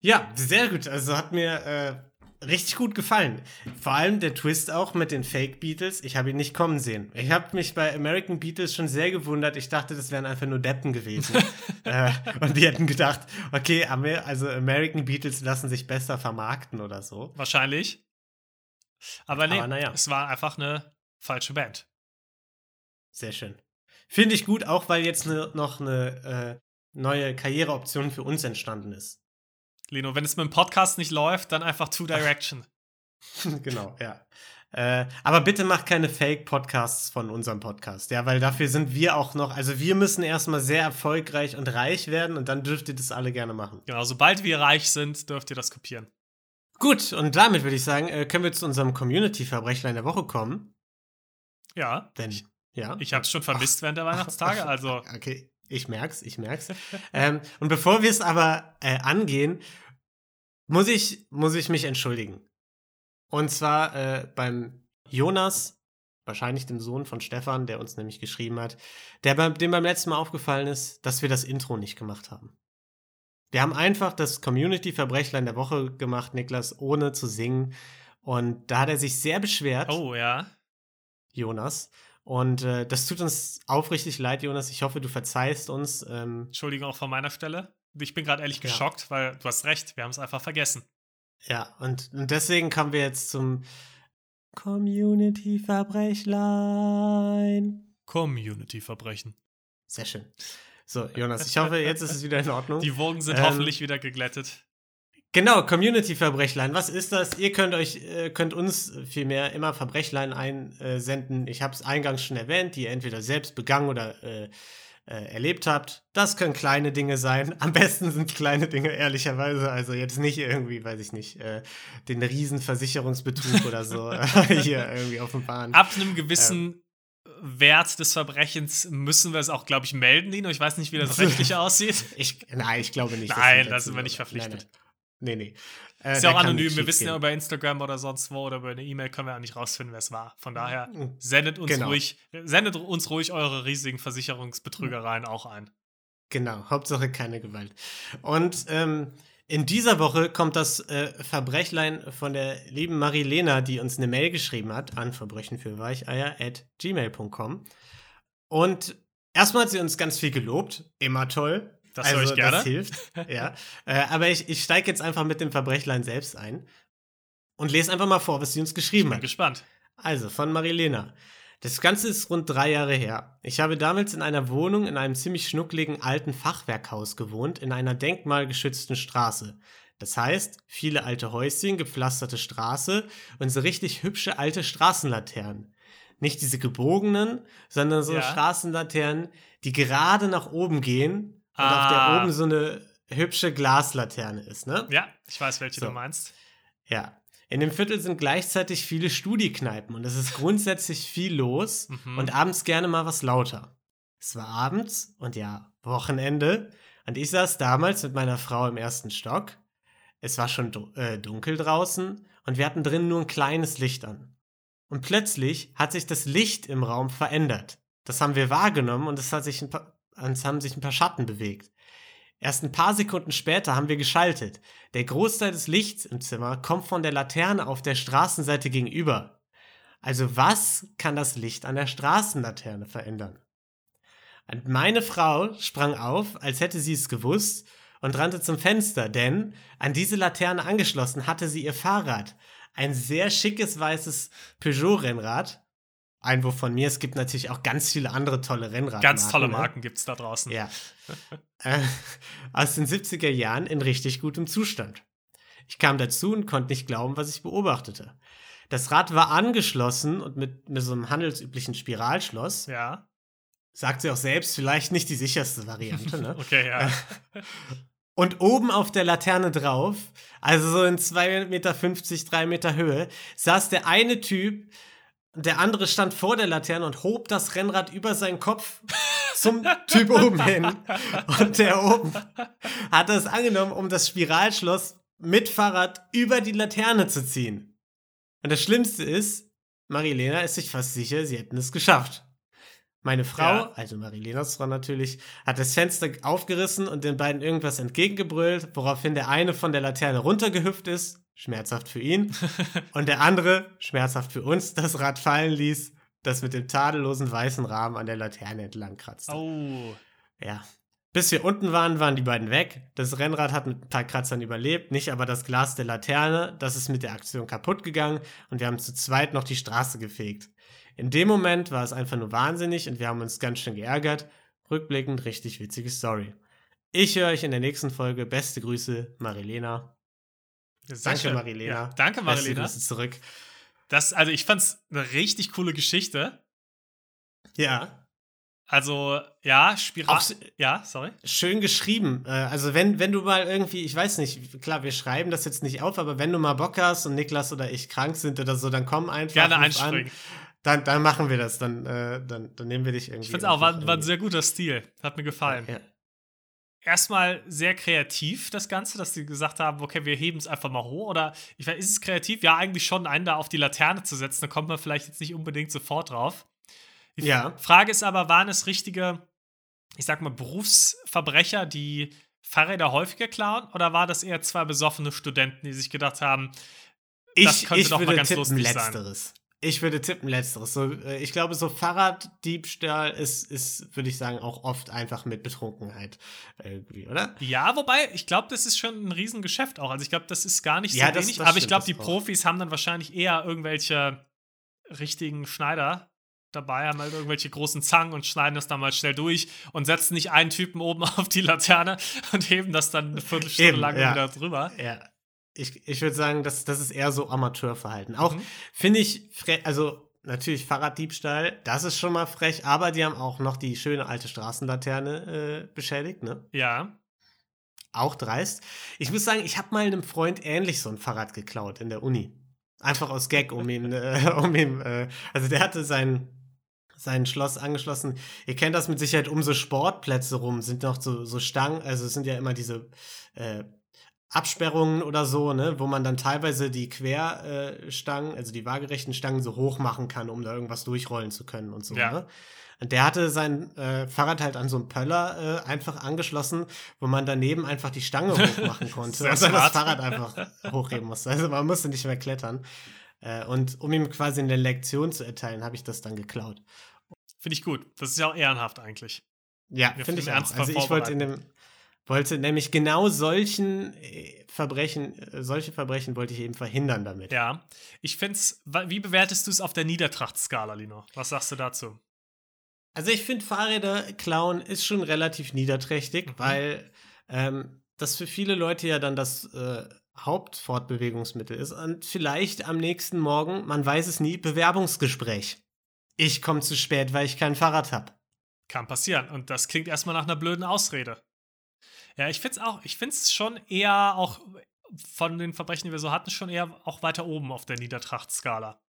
ja, sehr gut. Also hat mir äh, richtig gut gefallen. Vor allem der Twist auch mit den Fake Beatles. Ich habe ihn nicht kommen sehen. Ich habe mich bei American Beatles schon sehr gewundert. Ich dachte, das wären einfach nur Deppen gewesen. [laughs] äh, und die hätten gedacht, okay, also American Beatles lassen sich besser vermarkten oder so. Wahrscheinlich. Aber nee, Aber ja. es war einfach eine falsche Band. Sehr schön. Finde ich gut, auch weil jetzt ne, noch eine äh, neue Karriereoption für uns entstanden ist. Lino, wenn es mit dem Podcast nicht läuft, dann einfach Two Direction. [laughs] genau, ja. Äh, aber bitte macht keine Fake-Podcasts von unserem Podcast, ja, weil dafür sind wir auch noch, also wir müssen erstmal sehr erfolgreich und reich werden und dann dürft ihr das alle gerne machen. Genau, sobald wir reich sind, dürft ihr das kopieren. Gut, und damit würde ich sagen, äh, können wir zu unserem Community-Verbrechlein der Woche kommen. Ja. Denn ja. Ich habe es schon vermisst Ach. während der Weihnachtstage, [laughs] also. Okay, ich merk's, ich merk's. ähm, und bevor wir es aber äh, angehen, muss ich, muss ich mich entschuldigen. Und zwar äh, beim Jonas, wahrscheinlich dem Sohn von Stefan, der uns nämlich geschrieben hat, der beim, dem beim letzten Mal aufgefallen ist, dass wir das Intro nicht gemacht haben. Wir haben einfach das Community-Verbrechlein der Woche gemacht, Niklas, ohne zu singen. Und da hat er sich sehr beschwert. Oh, ja. Jonas. Und äh, das tut uns aufrichtig leid, Jonas. Ich hoffe, du verzeihst uns. Ähm, Entschuldigung auch von meiner Stelle. Ich bin gerade ehrlich ja. geschockt, weil du hast recht, wir haben es einfach vergessen. Ja, und, und deswegen kommen wir jetzt zum Community-Verbrechlein. Community-Verbrechen. Sehr schön. So, Jonas, ich [laughs] hoffe, jetzt ist es wieder in Ordnung. Die Wogen sind ähm, hoffentlich wieder geglättet. Genau, Community-Verbrechlein. Was ist das? Ihr könnt euch, äh, könnt uns vielmehr immer Verbrechlein einsenden. Ich habe es eingangs schon erwähnt, die ihr entweder selbst begangen oder äh, äh, erlebt habt. Das können kleine Dinge sein. Am besten sind kleine Dinge, ehrlicherweise. Also jetzt nicht irgendwie, weiß ich nicht, äh, den Riesenversicherungsbetrug oder so [laughs] [laughs] hier irgendwie offenbaren. Ab einem gewissen ähm, Wert des Verbrechens müssen wir es auch, glaube ich, melden, Dino. Ich weiß nicht, wie das rechtlich [laughs] aussieht. Ich, nein, ich glaube nicht. Nein, da sind wir nicht verpflichtet. Nein, nein. Nee, nee. Äh, ist ja auch anonym. Wir wissen gehen. ja über Instagram oder sonst wo oder über eine E-Mail können wir ja nicht rausfinden, wer es war. Von daher hm. sendet uns genau. ruhig, sendet uns ruhig eure riesigen Versicherungsbetrügereien mhm. auch ein. Genau, Hauptsache keine Gewalt. Und ähm, in dieser Woche kommt das äh, Verbrechlein von der lieben Marilena, die uns eine Mail geschrieben hat an verbrechen für Weicheier at gmail.com. Und erstmal hat sie uns ganz viel gelobt, immer toll. Das also, höre ich gerne. Das hilft. ja. Äh, aber ich, ich steige jetzt einfach mit dem Verbrechlein selbst ein und lese einfach mal vor, was sie uns geschrieben hat. Ich bin hat. gespannt. Also, von Marilena. Das Ganze ist rund drei Jahre her. Ich habe damals in einer Wohnung in einem ziemlich schnuckligen alten Fachwerkhaus gewohnt, in einer denkmalgeschützten Straße. Das heißt, viele alte Häuschen, gepflasterte Straße und so richtig hübsche alte Straßenlaternen. Nicht diese gebogenen, sondern so ja. Straßenlaternen, die gerade nach oben gehen und ah. auf der ah. oben so eine hübsche Glaslaterne ist, ne? Ja, ich weiß, welche so. du meinst. Ja. In dem Viertel sind gleichzeitig viele Studiekneipen und es ist grundsätzlich viel los mhm. und abends gerne mal was lauter. Es war abends und ja, Wochenende Und ich saß damals mit meiner Frau im ersten Stock. Es war schon äh, dunkel draußen und wir hatten drin nur ein kleines Licht an. Und plötzlich hat sich das Licht im Raum verändert. Das haben wir wahrgenommen und es, hat sich ein paar, es haben sich ein paar Schatten bewegt. Erst ein paar Sekunden später haben wir geschaltet. Der Großteil des Lichts im Zimmer kommt von der Laterne auf der Straßenseite gegenüber. Also was kann das Licht an der Straßenlaterne verändern? Und meine Frau sprang auf, als hätte sie es gewusst, und rannte zum Fenster, denn an diese Laterne angeschlossen hatte sie ihr Fahrrad. Ein sehr schickes weißes Peugeot-Rennrad. Einwurf von mir, es gibt natürlich auch ganz viele andere tolle Rennradmarken. Ganz tolle ne? Marken ne? gibt es da draußen. Ja. äh, aus den 70er Jahren in richtig gutem Zustand. Ich kam dazu und konnte nicht glauben, was ich beobachtete. Das Rad war angeschlossen und mit, mit so einem handelsüblichen Spiralschloss. Ja. Sagt sie auch selbst, vielleicht nicht die sicherste Variante, ne? [laughs] okay, ja. [laughs] Und oben auf der Laterne drauf, also so in 2,50 Meter, 3 Meter Höhe, saß der eine Typ, der andere stand vor der Laterne und hob das Rennrad über seinen Kopf [laughs] zum Typ oben hin. Und der oben hat das angenommen, um das Spiralschloss mit Fahrrad über die Laterne zu ziehen. Und das Schlimmste ist, Marilena ist sich fast sicher, sie hätten es geschafft. Meine Frau, ja. also Marilenas Frau natürlich, hat das Fenster aufgerissen und den beiden irgendwas entgegengebrüllt, woraufhin der eine von der Laterne runtergehüpft ist, schmerzhaft für ihn, [laughs] und der andere, schmerzhaft für uns, das Rad fallen ließ, das mit dem tadellosen weißen Rahmen an der Laterne entlang kratzte. Oh. Ja. Bis wir unten waren, waren die beiden weg. Das Rennrad hat mit ein paar Kratzern überlebt, nicht aber das Glas der Laterne. Das ist mit der Aktion kaputt gegangen und wir haben zu zweit noch die Straße gefegt. In dem Moment war es einfach nur wahnsinnig und wir haben uns ganz schön geärgert. Rückblickend richtig witzige Story. Ich höre euch in der nächsten Folge. Beste Grüße, Marilena. Danke. Marilena. Ja, danke, Marilena. Grüße zurück. Das, also ich fand's eine richtig coole Geschichte. Ja. Also, ja, Spiral. ja, sorry. Schön geschrieben. Äh, also, wenn, wenn du mal irgendwie, ich weiß nicht, klar, wir schreiben das jetzt nicht auf, aber wenn du mal Bock hast und Niklas oder ich krank sind oder so, dann komm einfach. Gerne einspringen. An. Dann, dann machen wir das. Dann, äh, dann, dann nehmen wir dich irgendwie. Ich finde es auch, war, war ein sehr guter Stil. Hat mir gefallen. Ja. Erstmal sehr kreativ, das Ganze, dass sie gesagt haben, okay, wir heben es einfach mal hoch. Oder ich weiß, ist es kreativ? Ja, eigentlich schon, einen da auf die Laterne zu setzen. Da kommt man vielleicht jetzt nicht unbedingt sofort drauf. Die ja. Frage ist aber, waren es richtige, ich sag mal, Berufsverbrecher, die Fahrräder häufiger klauen? Oder war das eher zwei besoffene Studenten, die sich gedacht haben, das ich, könnte ich doch mal ganz lustig letzteres. sein? Ich würde tippen, letzteres. So, äh, ich glaube, so Fahrraddiebstahl ist, ist würde ich sagen, auch oft einfach mit Betrunkenheit irgendwie, oder? Ja, wobei, ich glaube, das ist schon ein Riesengeschäft auch. Also ich glaube, das ist gar nicht so ja, wenig. Das aber ich glaube, die. Profis haben dann wahrscheinlich eher irgendwelche richtigen Schneider dabei, haben halt irgendwelche großen Zangen und schneiden das dann mal schnell durch und setzen nicht einen Typen oben [laughs] auf die Laterne und heben das dann eine Viertelstunde Eben, lang ja. wieder drüber. Ja ich, ich würde sagen, das, das ist eher so Amateurverhalten. Auch mhm. finde ich, also natürlich Fahrraddiebstahl, das ist schon mal frech, aber die haben auch noch die schöne alte Straßenlaterne äh, beschädigt, ne? Ja. Auch dreist. Ich muss sagen, ich habe mal einem Freund ähnlich so ein Fahrrad geklaut in der Uni. Einfach aus Gag, um ihn, äh, [laughs] um ihn, äh, also der hatte sein, sein Schloss angeschlossen. Ihr kennt das mit Sicherheit um so Sportplätze rum, sind noch so, so Stangen, also es sind ja immer diese äh, Absperrungen oder so, ne, wo man dann teilweise die Querstangen, also die waagerechten Stangen so hoch machen kann, um da irgendwas durchrollen zu können und so. Ja. Ne? Und der hatte sein äh, Fahrrad halt an so einem Pöller äh, einfach angeschlossen, wo man daneben einfach die Stange [laughs] hochmachen konnte und dann das Fahrrad einfach hochheben musste. Also man musste nicht mehr klettern. Äh, und um ihm quasi eine Lektion zu erteilen, habe ich das dann geklaut. Finde ich gut. Das ist ja auch ehrenhaft eigentlich. Ja, finde ich auch. Also ich wollte in dem wollte nämlich genau solchen äh, Verbrechen, äh, solche Verbrechen wollte ich eben verhindern damit. Ja, ich finde es, wie bewertest du es auf der Niedertrachtskala, Lino? Was sagst du dazu? Also ich finde Fahrräder klauen ist schon relativ niederträchtig, mhm. weil ähm, das für viele Leute ja dann das äh, Hauptfortbewegungsmittel ist und vielleicht am nächsten Morgen, man weiß es nie, Bewerbungsgespräch. Ich komme zu spät, weil ich kein Fahrrad habe. Kann passieren und das klingt erstmal nach einer blöden Ausrede. Ja, ich finde es auch, ich finde es schon eher auch von den Verbrechen, die wir so hatten, schon eher auch weiter oben auf der Niedertrachtskala.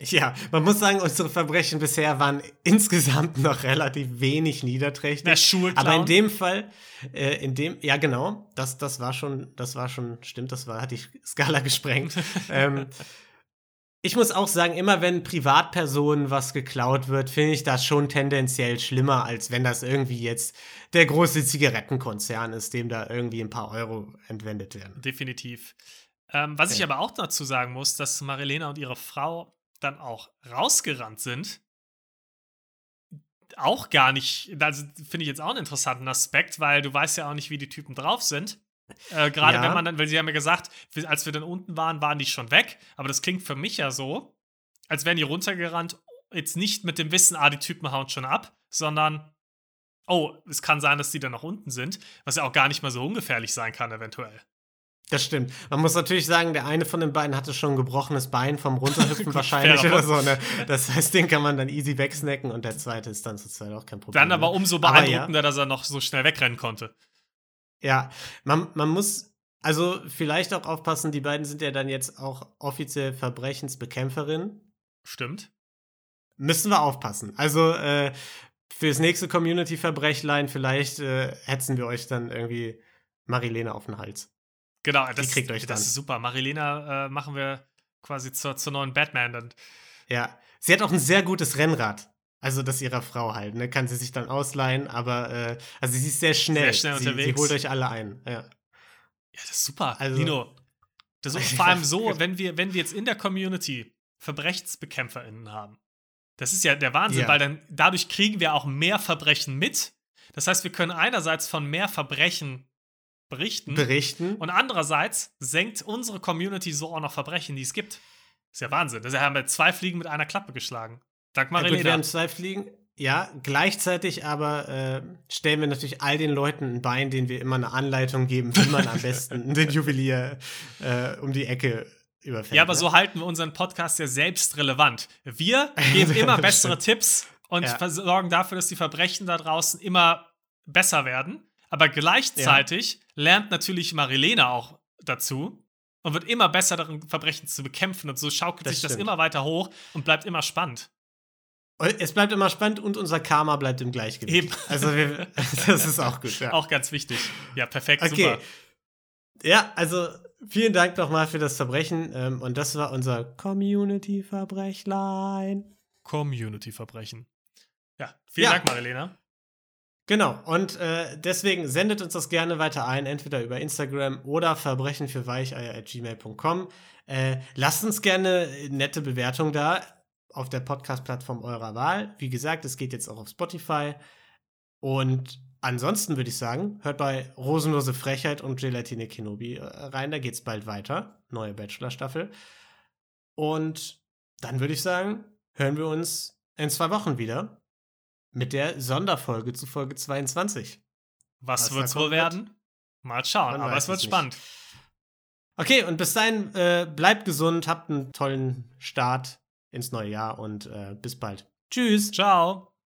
Ja, man muss sagen, unsere Verbrechen bisher waren insgesamt [laughs] noch relativ wenig niederträchtig. Der Schuhe Aber in dem Fall, äh, in dem, ja genau, das, das war schon, das war schon, stimmt, das war, hat die Skala gesprengt. [laughs] ähm, ich muss auch sagen, immer wenn Privatpersonen was geklaut wird, finde ich das schon tendenziell schlimmer, als wenn das irgendwie jetzt der große Zigarettenkonzern ist, dem da irgendwie ein paar Euro entwendet werden. Definitiv. Ähm, was ja. ich aber auch dazu sagen muss, dass Marilena und ihre Frau dann auch rausgerannt sind, auch gar nicht, also finde ich jetzt auch einen interessanten Aspekt, weil du weißt ja auch nicht, wie die Typen drauf sind. Äh, Gerade ja. wenn man dann, weil sie haben ja gesagt, als wir dann unten waren, waren die schon weg. Aber das klingt für mich ja so, als wären die runtergerannt, jetzt nicht mit dem Wissen, ah, die Typen hauen schon ab, sondern, oh, es kann sein, dass die dann noch unten sind, was ja auch gar nicht mal so ungefährlich sein kann, eventuell. Das stimmt. Man muss natürlich sagen, der eine von den beiden hatte schon ein gebrochenes Bein vom Runterhüpfen [laughs] wahrscheinlich oder so. Ne? Das heißt, den kann man dann easy wegsnacken und der zweite ist dann sozusagen auch kein Problem. Dann aber umso beeindruckender, ja. dass er noch so schnell wegrennen konnte. Ja, man, man muss also vielleicht auch aufpassen, die beiden sind ja dann jetzt auch offiziell Verbrechensbekämpferinnen. Stimmt. Müssen wir aufpassen. Also äh, fürs nächste Community-Verbrechlein vielleicht äh, hetzen wir euch dann irgendwie Marilena auf den Hals. Genau, das, die kriegt euch dann. das ist super. Marilena äh, machen wir quasi zur, zur neuen Batman dann. Ja, sie hat auch ein sehr gutes Rennrad. Also das ihrer Frau halt, ne? Kann sie sich dann ausleihen, aber äh, also sie ist sehr schnell. Sehr schnell sie, unterwegs. Sie holt euch alle ein, ja. Ja, das ist super. Also, Lino, das [laughs] ist vor allem so, wenn wir, wenn wir jetzt in der Community VerbrechensbekämpferInnen haben. Das ist ja der Wahnsinn, ja. weil dann dadurch kriegen wir auch mehr Verbrechen mit. Das heißt, wir können einerseits von mehr Verbrechen berichten. Berichten. Und andererseits senkt unsere Community so auch noch Verbrechen, die es gibt. Das ist ja Wahnsinn. Das haben wir zwei Fliegen mit einer Klappe geschlagen. Sag mal, ja, gut, wir haben zwei Fliegen. Ja, gleichzeitig aber äh, stellen wir natürlich all den Leuten ein Bein, denen wir immer eine Anleitung geben, wie man am besten [laughs] den Juwelier äh, um die Ecke überfällt. Ja, aber ne? so halten wir unseren Podcast ja selbst relevant. Wir geben immer [laughs] bessere Tipps und ja. sorgen dafür, dass die Verbrechen da draußen immer besser werden. Aber gleichzeitig ja. lernt natürlich Marilena auch dazu und wird immer besser darin, Verbrechen zu bekämpfen. Und so schaukelt das sich stimmt. das immer weiter hoch und bleibt immer spannend. Es bleibt immer spannend und unser Karma bleibt im Gleichgewicht. Eben. Also wir, [laughs] das ist auch gut. Ja. Auch ganz wichtig. Ja, perfekt, okay. super. Ja, also vielen Dank nochmal für das Verbrechen. Ähm, und das war unser Community-Verbrechlein. Community-Verbrechen. Ja, vielen ja. Dank, Marilena. Genau, und äh, deswegen sendet uns das gerne weiter ein, entweder über Instagram oder verbrechenfürweicheier.gmail.com. Äh, lasst uns gerne nette Bewertungen da auf der Podcast-Plattform eurer Wahl. Wie gesagt, es geht jetzt auch auf Spotify. Und ansonsten würde ich sagen, hört bei Rosenlose Frechheit und Gelatine Kenobi äh, rein. Da geht es bald weiter. Neue Bachelor-Staffel. Und dann würde ich sagen, hören wir uns in zwei Wochen wieder mit der Sonderfolge zu Folge 22. Was, Was wird's wohl werden? Mal schauen, aber es wird spannend. Okay, und bis dahin, äh, bleibt gesund, habt einen tollen Start ins neue Jahr und äh, bis bald. Tschüss. Ciao.